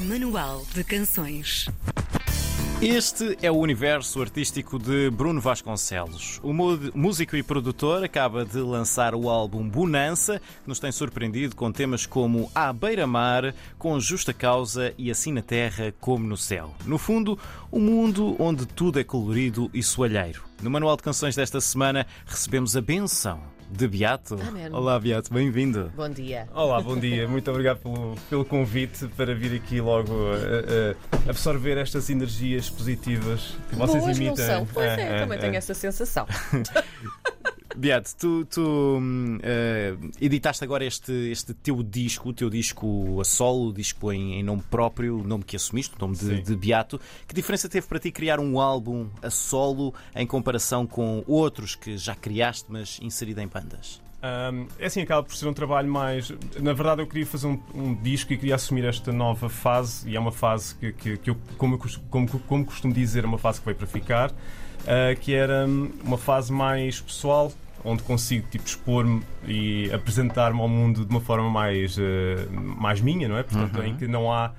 Manual de Canções. Este é o universo artístico de Bruno Vasconcelos. O músico e produtor acaba de lançar o álbum Bonança, que nos tem surpreendido com temas como À Beira-Mar, Com Justa Causa e Assim na Terra como no Céu. No fundo, um mundo onde tudo é colorido e soalheiro. No Manual de Canções desta semana recebemos a benção de Beato. Amém. Olá, Beato, bem-vindo. Bom dia. Olá, bom dia. Muito obrigado pelo, pelo convite para vir aqui logo absorver estas energias positivas que vocês Boas imitam. não são? Pois é, Ah, ah, também ah. tenho essa sensação. Beato, tu, tu, eh, editaste agora este, este teu disco, o teu disco a solo, o disco em, em nome próprio, o nome que assumiste, o nome de, de Beato. Que diferença teve para ti criar um álbum a solo em comparação com outros que já criaste, mas inserido em bandas? Um, é assim, acaba por ser um trabalho mais. Na verdade, eu queria fazer um, um disco e queria assumir esta nova fase, e é uma fase que, que, que eu, como, como, como costumo dizer, é uma fase que veio para ficar, uh, que era hum, uma fase mais pessoal, onde consigo tipo, expor-me e apresentar-me ao mundo de uma forma mais, uh, mais minha, não é? Portanto, em que não há.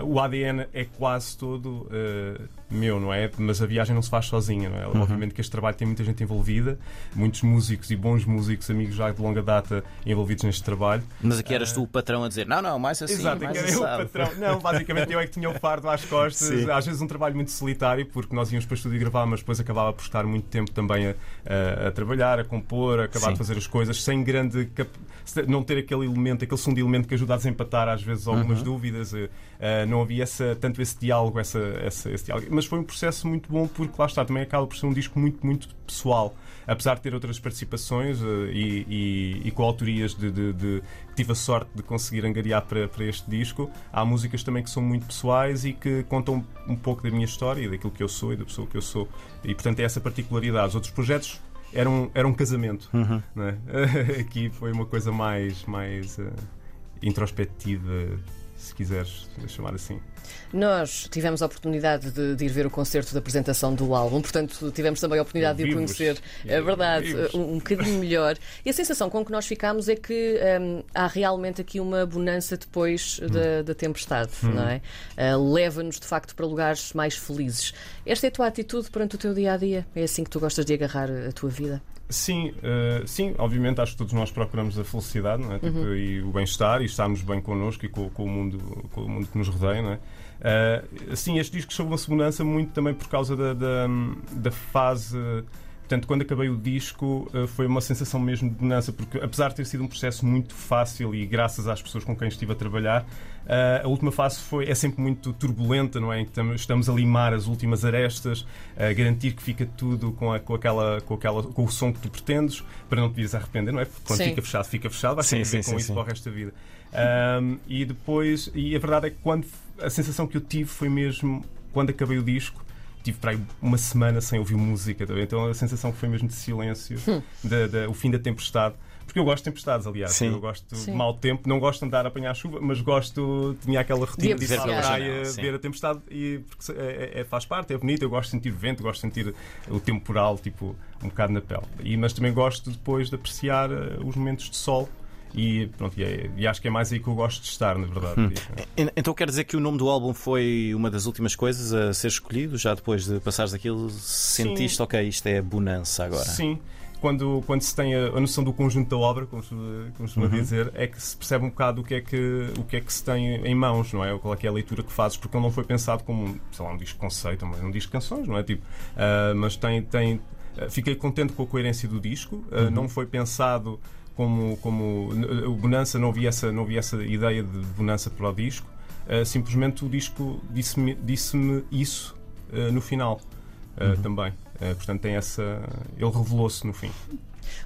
uh, o ADN é quase todo uh, meu, não é? Mas a viagem não se faz sozinha, não é? Obviamente que este trabalho tem muita gente envolvida, muitos músicos e bons músicos, amigos já de longa data envolvidos neste trabalho. Mas aqui eras tu o patrão a dizer: não, não, mais assim, Exato, mais era eu o assado." patrão. Não, basicamente eu é que tinha o fardo às costas. Sim. Às vezes um trabalho muito solitário, porque nós íamos para o estúdio gravar, mas depois acabava por estar muito tempo também a, a- a trabalhar, a compor, a acabar Sim. de fazer as coisas sem grande. cap- não ter aquele elemento, aquele segundo elemento que ajuda a desempatar às vezes algumas dúvidas. eh, eh, não havia essa, tanto esse diálogo, essa, essa- esse diálogo. Mas foi um processo muito bom, porque lá está, também acaba por ser um disco muito, muito pessoal. Apesar de ter outras participações eh, e, e, e coautorias de, de, de- que tive a sorte de conseguir angariar para, para este disco, há músicas também que são muito pessoais e que contam um pouco da minha história e daquilo que eu sou e da pessoa que eu sou. E portanto é essa particularidade. Os outros projetos eram, eram um casamento. não é? Aqui foi uma coisa mais, mais eh, introspectiva, se quiseres chamar assim. Nós tivemos a oportunidade de, de ir ver o concerto de apresentação do álbum, portanto, tivemos também a oportunidade de o conhecer, é verdade, Vivos. um, um bocadinho melhor. E a sensação com que nós ficámos é que hum, há realmente aqui uma bonança depois da, da tempestade, não é? Ah, Leva-nos, de facto, para lugares mais felizes. Esta é a tua atitude perante o teu dia a dia? É assim que tu gostas de agarrar a tua vida? Sim, eh, sim, obviamente acho que todos nós procuramos a felicidade é? Tipo, e o bem-estar e estarmos bem connosco e com, com o mundo, com o mundo que nos rodeia. Não é? Eh, sim, este disco chegou uma segurança muito também por causa da, da, da fase. Portanto, quando acabei o disco, eh, foi uma sensação mesmo de bonança, porque apesar de ter sido um processo muito fácil e graças às pessoas com quem estive a trabalhar, eh, a última fase foi, é sempre muito turbulenta, não é? Em que estamos- a limar as últimas arestas, a garantir que fica tudo com, a- com aquela, com, aquela, com o som que tu pretendes, para não te vires arrepender, não é? Porque quando Sim. fica fechado, fica fechado, vais Sim, sim, com sim, isso sim. para o resto da vida. Ahm, e depois, e a verdade é que quando a sensação que eu tive foi mesmo quando acabei o disco. Tive para aí uma semana sem ouvir música, tá então a sensação foi mesmo de silêncio, Hum. da- da- o fim da tempestade. Porque eu gosto de tempestades, aliás. Sim. Eu gosto Sim. de mau tempo, não gosto de andar a apanhar chuva, mas gosto, tinha aquela rotina de ir a Ver pela praia, sim. ver a tempestade, e, porque é, é- faz parte, é bonito. Eu gosto de sentir vento, gosto de sentir o temporal, tipo, um bocado na pele. E, mas também gosto depois de apreciar eh, os momentos de sol. E, pronto, e, é- e acho que é mais aí que eu gosto de estar, na verdade. En- Então quer dizer que o nome do álbum foi uma das últimas coisas a ser escolhido, já depois de passares daquilo, sentiste, ok, isto é bonança agora. Sim. Quando, quando se tem a, noção do conjunto da obra, como se, se Uhum. dizer, é que se percebe um bocado o que, é que, o que é que se tem em mãos, não é? Ou qual é, que é a leitura que fazes, porque ele não foi pensado como, sei lá, um disco conceito, mas um disco canções, não é? Tipo, ah, mas tem, tem, ah, fiquei contente com a coerência do disco, ah, Uhum. não foi pensado como, como o Bonança, não havia essa, não havia essa ideia de Bonança para o disco, Ah, simplesmente o disco disse-me disse isso ah, no final ah, também. Ah, portanto, tem essa. Ele revelou-se no fim.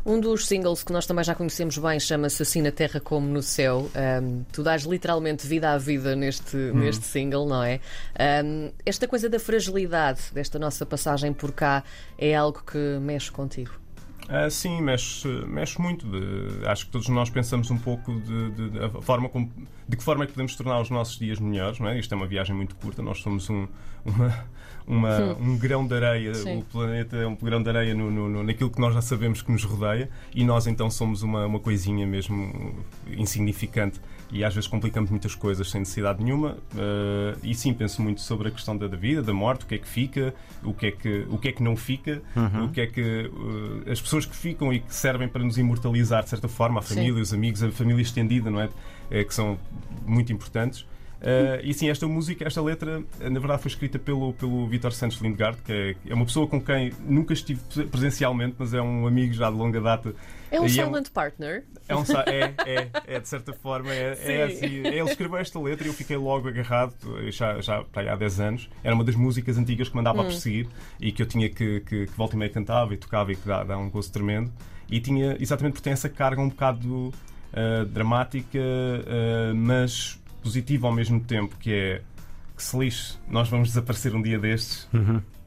Um dos singles que nós também já conhecemos bem chama-se Assim na Terra como no Céu. Ahm, tu dás literalmente vida à vida neste, neste single, não é? Ahm, esta coisa da fragilidade desta nossa passagem por cá é algo que mexe contigo. Ah, sim, mexe, mexe muito. De- acho que todos nós pensamos um pouco de, de- de a forma como, de que forma é que podemos tornar os nossos dias melhores. Não é? Isto é uma viagem muito curta, nós somos um, uma, uma- um grão de areia, Sim. o planeta é um grão de areia no, no- no- naquilo que nós já sabemos que nos rodeia e nós então somos uma, uma coisinha mesmo insignificante e às vezes complicamos muitas coisas sem necessidade nenhuma. Ah, e sim, penso muito sobre a questão da, da vida, da morte, o que é que fica, o que é que, o que, é que não fica, o que é que uh, as pessoas que ficam e que servem para nos imortalizar de certa forma, a Sim. família, os amigos, a família estendida, não é? Eh, que são muito importantes. Uh, e sim, esta música, esta letra, eh, na verdade foi escrita pelo, pelo Vitor Santos Lindgard, que é, é uma pessoa com quem nunca estive presencialmente, mas é um amigo já de longa data. É um E silent partner. É, um, é, é, é, de certa forma, é, é Sim. assim. Ele escreveu esta letra e eu fiquei logo agarrado, já, já há 10 anos. Era uma das músicas antigas que me andava a perseguir e que eu tinha que, que, que volta e meia cantava e tocava e que dá, dá um gosto tremendo. E tinha, exatamente porque tem essa carga um bocado ah, dramática, ah, mas positiva ao mesmo tempo, que é que se lixe, nós vamos desaparecer um dia destes.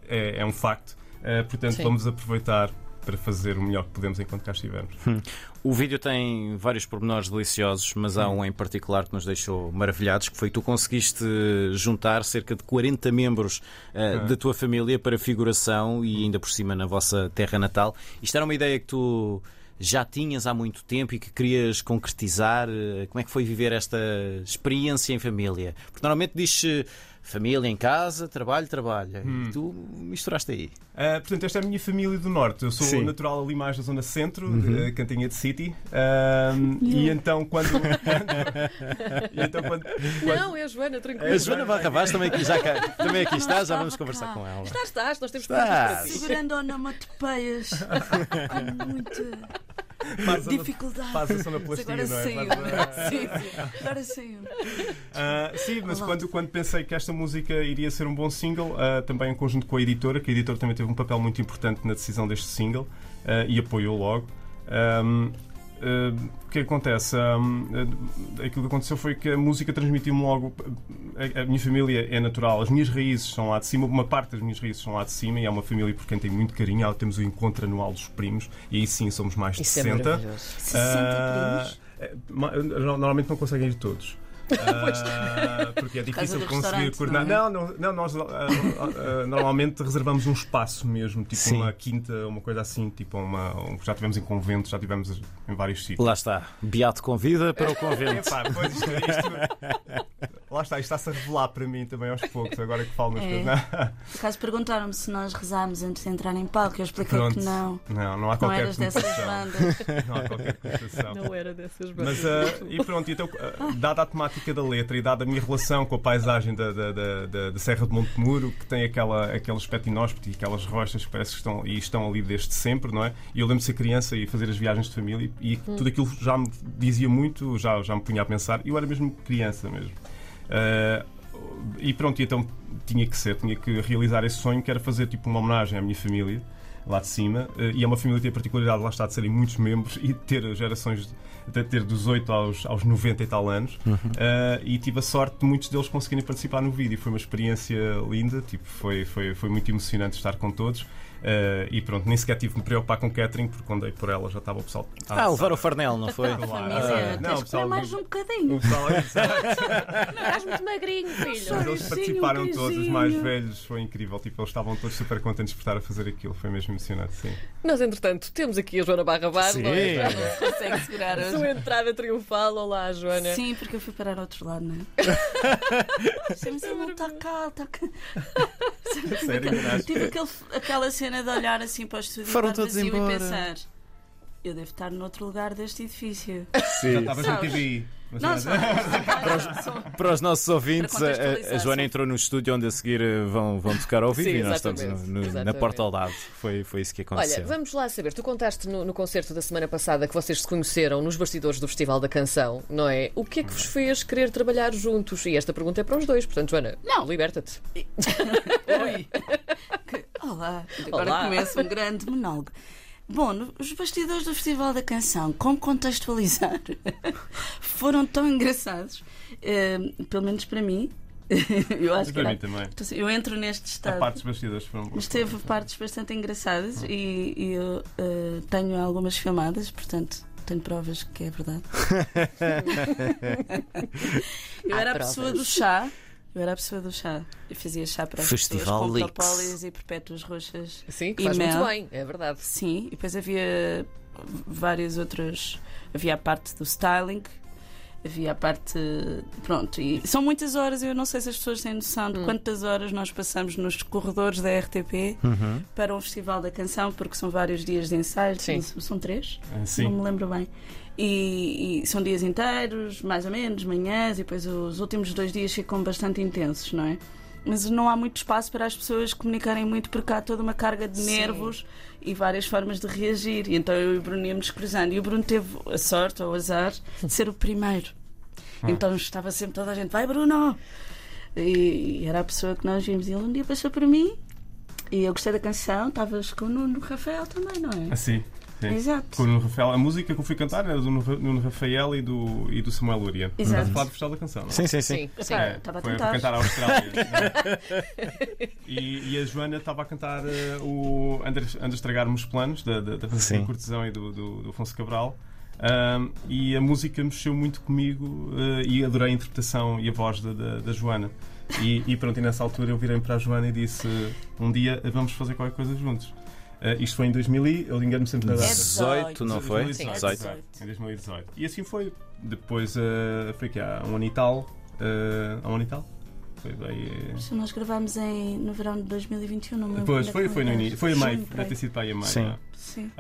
É, é um facto. Ah, portanto, Sim. vamos aproveitar para fazer o melhor que podemos enquanto cá estivermos. O vídeo tem vários pormenores deliciosos, mas há um em particular que nos deixou maravilhados, que foi que tu conseguiste juntar cerca de 40 membros eh, da tua família para figuração e ainda por cima na vossa terra natal. Isto era uma ideia que tu já tinhas há muito tempo e que querias concretizar. Eh, Como é que foi viver esta experiência em família? Porque normalmente diz família em casa, trabalho, trabalho. E tu misturaste aí. Uh, portanto, esta é a minha família do Norte. Eu sou Sim. natural ali mais da zona centro, de Cantinha de City. Um, e então, quando. e então, quando, quando- Não, é a Joana, tranquilo. A Joana Barrabás também aqui, já cá- também aqui está, já vamos conversar com ela. Estás, estás, nós temos Estás. perguntas para ti. Segurando onomatopeias com muita faz a- dificuldade. sonoplastia, agora não é? saiu. Sim, sim. Agora saiu. Ah, sim, mas Olá. quando, quando pensei que esta música iria ser um bom single, ah, também em conjunto com a editora, que a editora também teve um papel muito importante na decisão deste single ah, e apoiou logo. Ahm, ah, o que acontece? Ahm, ah, aquilo que aconteceu foi que a música transmitiu-me logo. A, a minha família é natural, as minhas raízes são lá de cima, uma parte das minhas raízes são lá de cima e é uma família por quem tenho muito carinho. Temos o encontro anual dos primos e aí sim somos mais de Isso é 60. maravilhoso. 60 Ah, primos. é, ma- Normalmente não conseguem ir todos. Ah, porque é difícil conseguir coordenar. não Não, não, não, nós ah, ah, normalmente reservamos um espaço mesmo, tipo Sim. uma quinta, uma coisa assim, tipo uma. um- já tivemos em conventos, já tivemos em vários sítios. Lá está. Beato convida para o convento. Epá, pois isto, isto- lá está, isto está-se a revelar para mim também aos poucos, agora que falo nas É. coisas. Por acaso perguntaram-me se nós rezámos antes de entrar em palco. Eu expliquei Pronto. que não. Não, não há Não qualquer eras dessas bandas. Não há qualquer conotação. Não era dessas bandas. Mas, ah, e pronto, então, ah, dada a temática da letra e dada a minha relação com a paisagem da, da, da, da- da Serra de Montemuro, que tem aquela, aquele aspecto inóspito e aquelas rochas que parece que estão, e estão ali desde sempre, não é? E eu lembro de ser criança e fazer as viagens de família e tudo aquilo já me dizia muito, já, já me punha a pensar, e eu era mesmo criança mesmo. Ah, e pronto, então tinha que ser, tinha que realizar esse sonho, que era fazer tipo uma homenagem à minha família lá de cima, eh, e é uma família que tem a particularidade lá está de serem muitos membros e de ter gerações de ter dos 8 aos, aos 90 e tal anos. Eh, e tive a sorte de muitos deles conseguirem participar no vídeo. Foi uma experiência linda tipo, foi, foi, foi muito emocionante estar com todos Eh, e pronto, nem sequer tive que me preocupar com catering porque quando dei por ela já estava o pessoal Ah, levar o farnel, não foi? Claro. Ah, tens não, que pessoal, comer mais um bocadinho. o pessoal Estás muito magrinho, filho. Eles Sim, participaram um todos, os mais velhos, foi incrível. Tipo, eles estavam todos super contentes por estar a fazer aquilo, foi mesmo emocionante, sim. Nós, entretanto, temos aqui a Joana Barra Bar, Sim. não é? Não consegue segurar A sua entrada triunfal. Olá, Joana. Sim, porque eu fui parar ao outro lado, não é? Sim, mas ele não está cá, está cá. Tive aquele, aquela cena de olhar assim para o estúdio Foram estar todos vazio embora. e pensar eu devo estar noutro lugar deste edifício. Já Sim. estavas no Sabes? TVI. Não, Para os nossos ouvintes, a, contextualizar, a Joana sim. entrou no estúdio onde a seguir eh, vão, vão tocar ao vivo Sim, e nós estamos exatamente, no- no- na exatamente. porta ao lado. Foi, foi isso que aconteceu. Olha, vamos lá saber. Tu contaste no, no concerto da semana passada que vocês se conheceram nos bastidores do Festival da Canção, não é? O que é que vos fez querer trabalhar juntos? E esta pergunta é para os dois, portanto, Joana, Não. liberta-te. Oi. Que- Olá. Agora Olá. começa um grande monólogo. Bom, os bastidores do Festival da Canção, como contextualizar, foram tão engraçados, eh, pelo menos para mim, eu acho que Para era. mim também. Então, Eu entro neste A estado. parte dos bastidores foram Mas teve partes bastante engraçadas e, e eu eh, tenho algumas filmadas, portanto tenho provas que é verdade. eu Há era a pessoa do chá. Eu era a pessoa do chá. Eu fazia chá para as Festival pessoas com e perpétuas roxas. Sim, que E faz muito mel. bem, é verdade. Sim, e depois havia várias outras. Havia a parte do styling, havia a parte. Pronto, e são muitas horas, eu não sei se as pessoas têm noção de quantas horas nós passamos nos corredores da RTP Uhum. para um Festival da Canção, porque são vários dias de ensaio, Sim. são três, Ah, não Sim. me lembro bem. E, e são dias inteiros, mais ou menos, manhãs, e depois os últimos dois dias ficam bastante intensos, não é? Mas não há muito espaço para as pessoas comunicarem muito, porque há toda uma carga de Sim. nervos e várias formas de reagir. E então eu e o Bruno íamos cruzando. E o Bruno teve a sorte ou o azar de ser o primeiro. Então estava sempre toda a gente, vai Bruno! E, e era a pessoa que nós vimos. E ele um dia passou por mim e eu gostei da canção. Estavas com o Nuno Rafael também, não é? Assim. Sim. Exato. Com o Nuno Rafael. A música que eu fui cantar era do Nuno Rafael e do, e do Samuel Lúria. Exato. Estás a falar do Festival da Canção, não é? Sim, sim, sim. É, estava a tentar. cantar a Austrália. e, e a Joana estava a cantar eh, o Andas, Andas Estragar-me os Planos, da, da, da Francisca. Cortesão e do, do, do Afonso Cabral. Ahm, e a música mexeu muito comigo eh, e adorei a interpretação e a voz da, da, da Joana. E, e pronto, e nessa altura eu virei para a Joana e disse: Um dia vamos fazer qualquer coisa juntos. Eh, isto foi em 2000, e eu engano-me sempre na data. 18, não foi? 2018, 18. exato, Em 2018. E assim foi. Depois eh, foi que há um ano e tal. há um ano e tal? Foi bem. Mas Nós gravámos em, no verão de 2021, não me lembro. Depois quando é foi, foi no início. Foi meio. por Deve ter sido para aí a meio. Sim. não é? Sim.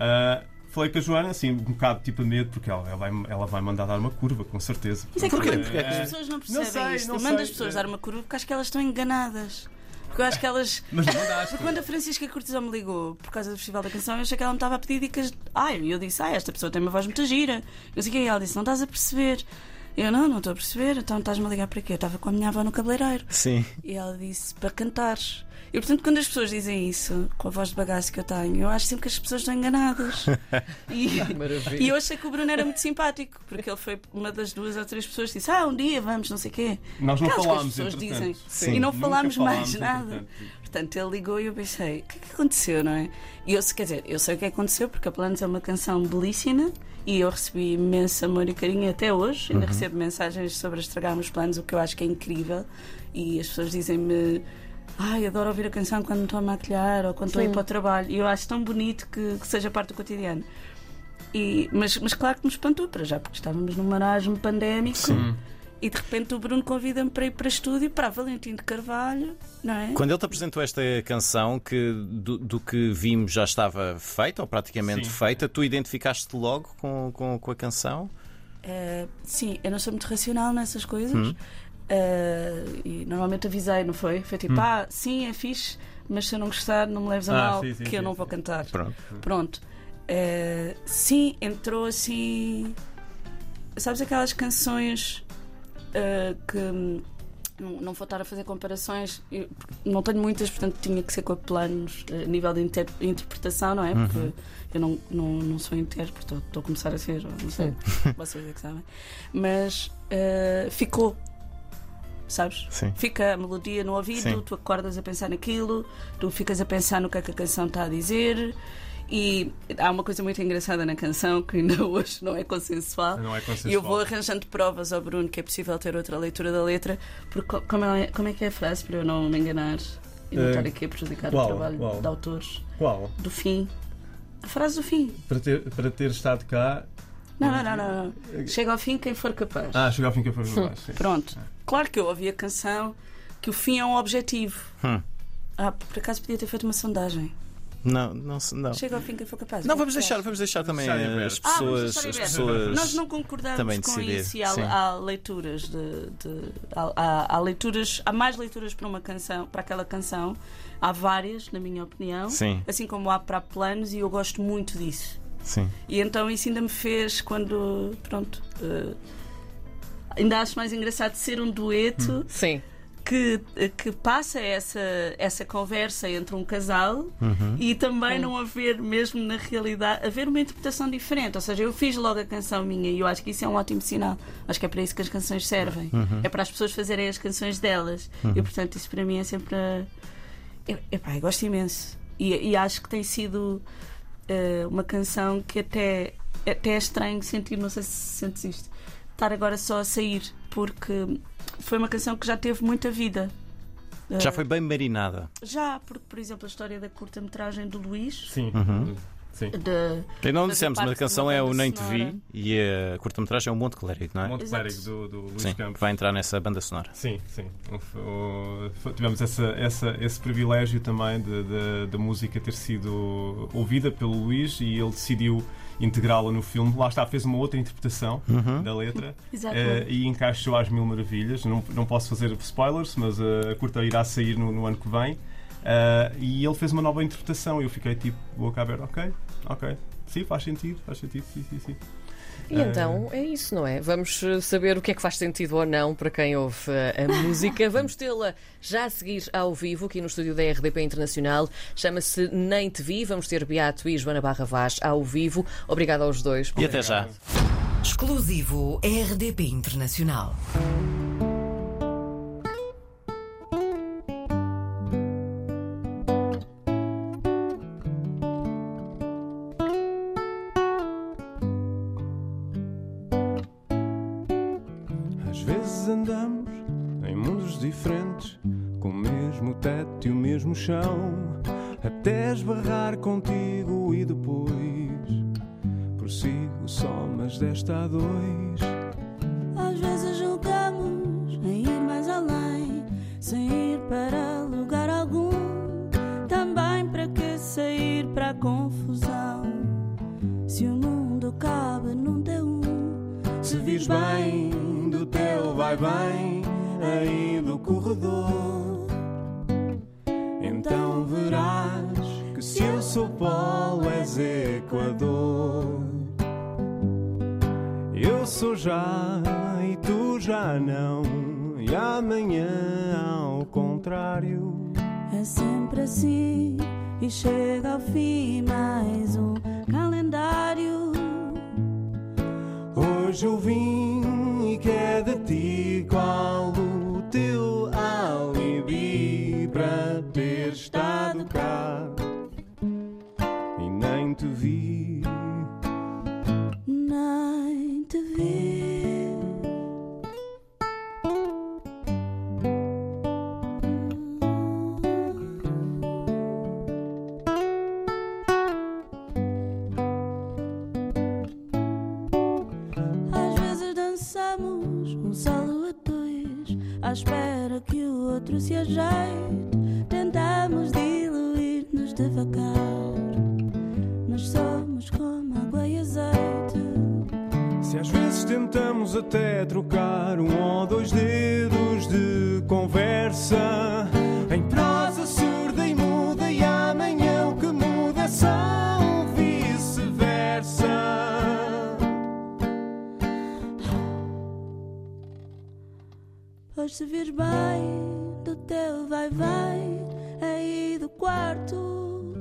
Falei com a Joana, assim, um bocado tipo de medo, porque ela, ela, vai, ela vai mandar dar uma curva, com certeza. Mas é que Porquê? as Porque- pessoas não percebem sei, isto. não Eu mando sei. as pessoas dar uma curva porque acho que elas estão enganadas. Porque eu acho que elas. Mas mandaste. Porque quando a Francisca Cortesão me ligou por causa do Festival da Canção, eu achei que ela me estava a pedir dicas. Ai, eu disse, ah, esta pessoa tem uma voz muito gira. Eu sei o que ela disse, não estás a perceber. Eu não, não estou a perceber, então estás-me a ligar para quê? Eu estava com a minha avó no cabeleireiro. Sim. E ela disse para cantares. E portanto, quando as pessoas dizem isso, com a voz de bagaço que eu tenho, eu acho sempre que as pessoas estão enganadas. e, Maravilha. e eu achei que o Bruno era muito simpático, porque ele foi uma das duas ou três pessoas que disse: Ah, um dia vamos, não sei o quê. Nós não Aquelas que as falámos, pessoas entretanto. dizem. Sim. E não Nunca falámos mais falámos, nada. entretanto. Portanto, ele ligou e eu pensei: o que é que aconteceu, não é? E eu, quer dizer, eu sei o que aconteceu, porque a Planos é uma canção belíssima e eu recebi imenso amor e carinho até hoje. Ainda recebo mensagens sobre estragar os planos, o que eu acho que é incrível. E as pessoas dizem-me. Ai, adoro ouvir a canção quando me estou a maquilhar ou quando estou a ir para o trabalho. E eu acho tão bonito que, que seja parte do cotidiano. E, mas, mas claro que me espantou para já, porque estávamos num marasmo pandémico Sim. e de repente o Bruno convida-me para ir para estúdio para Valentim de Carvalho, não é? Quando ele te apresentou esta canção, que do, do que vimos já estava feita, ou praticamente Sim. feita, tu identificaste logo com, com, com a canção? Eh, sim, eu não sou muito racional nessas coisas. Eh, e normalmente avisei, não foi? Foi tipo, ah, sim, é fixe, mas se eu não gostar, não me leves a Ah, mal, sim, sim, que eu sim, não sim. vou cantar. Pronto. Pronto. Eh, sim, entrou assim. Sabes aquelas canções eh, que. hum, Não, não vou estar a fazer comparações, eu não tenho muitas, portanto tinha que ser com planos eh, a nível de inter- interpretação, não é? Porque eu não, não, não sou intérprete, estou- estou a começar a ser, não sei, vocês é que sabem. Mas ficou, sabes? Sim. Fica a melodia no ouvido, Sim. tu acordas a pensar naquilo, tu ficas a pensar no que é que a canção está a dizer. E há uma coisa muito engraçada na canção que ainda hoje não é consensual. Não é consensual. E eu vou arranjando provas ao Bruno que é possível ter outra leitura da letra, porque co- como é, como é que é a frase para eu não me enganar e não Eh, estar aqui a prejudicar qual? o trabalho Qual? de autores? Qual? Do fim. A frase do fim. Para ter, para ter estado cá. Não, não, não, não. não. Chega ao fim quem for capaz. Ah, chegou ao fim que eu fui para baixo. sim. Pronto. Claro que eu ouvi a canção que o fim é um objetivo. Hum. Ah, por acaso podia ter feito uma sondagem. Não, não, não. Chega ao fim quem for capaz. Não, vamos é que deixar, vamos deixar também Deixar as. Ah, vamos pessoas. em as pessoas Nós não concordamos também com decidir, isso e há, há leituras de, de- há, há- há leituras, há mais leituras para uma canção, para aquela canção. Há várias, na minha opinião. Sim, Assim como há para planos e eu gosto muito disso. Sim. E então isso ainda me fez quando, pronto, eh, ainda acho mais engraçado ser um dueto Hum. Sim. que, que passa essa, essa conversa entre um casal e também não haver mesmo na realidade haver uma interpretação diferente. Ou seja, eu fiz logo a canção minha e eu acho que isso é um ótimo sinal. Acho que é para isso que as canções servem. É para as pessoas fazerem as canções delas. E portanto isso para mim é sempre. a- Eu, epá, eu gosto imenso. E, e acho que tem sido eh, uma canção que até, até é estranho sentir, não sei se sentes isto, estar agora só a sair, porque foi uma canção que já teve muita vida. Já Eh, foi bem marinada. Já, porque, por exemplo, a história da curta-metragem do Luís. Sim. Uhum. Sim. De, E não dissemos, mas a canção é o Nem Te Vi e a curta-metragem é o Monte Clérigo, não é? Monte Exato. Clérigo do, do Luís Sim, Campos. vai entrar nessa banda sonora. Sim, sim. O- o- tivemos essa, essa, esse privilégio também da música ter sido ouvida pelo Luís e ele decidiu integrá-la no filme. Lá está, fez uma outra interpretação Uhum. da letra eh, e encaixou às mil maravilhas. Não, não posso fazer spoilers, mas eh, a curta irá sair no, no ano que vem. Eh, e ele fez uma nova interpretação e eu fiquei tipo, boca aberta, ok, ok. Sim, faz sentido, faz sentido, sim, sim, sim. E então é isso, não é? Vamos eh, saber o que é que faz sentido ou não para quem ouve eh, a música. Vamos tê-la já a seguir ao vivo aqui no estúdio da RDP Internacional. Chama-se Nem Te Vi. Vamos ter Beato e Joana Barra Vaz ao vivo. Obrigado aos dois. E até já. Exclusivo RDP Internacional. Vezes andamos em mundos diferentes, com o mesmo teto e o mesmo chão, até esbarrar contigo e depois prossigo só, mas desta a dois. Vai bem aí do corredor, então verás que se eu sou polo és Equador. Eu sou já e tu já não, e amanhã ao contrário. é sempre assim. E chega ao fim mais um calendário. Hoje eu vim e que é de ti vezes tentamos até trocar um ou dois dedos de conversa em prosa surda e muda, e amanhã o que muda é só um vice-versa. Pois se vires bem do teu vai-vai aí do quarto.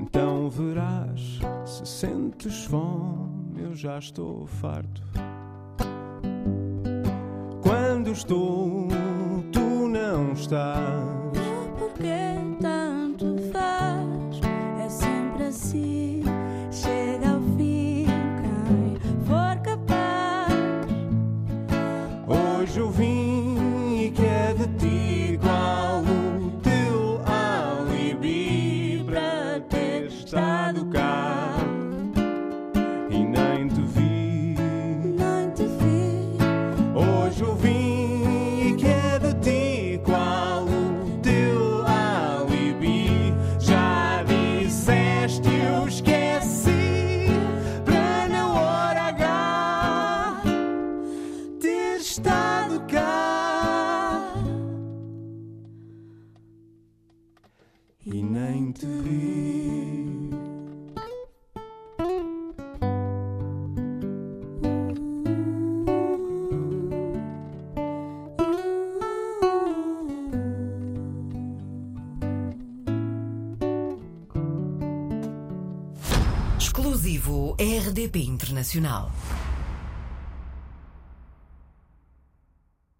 Então verás, se sentes fome, eu já estou farto. Quando estou, tu não estás. Internacional.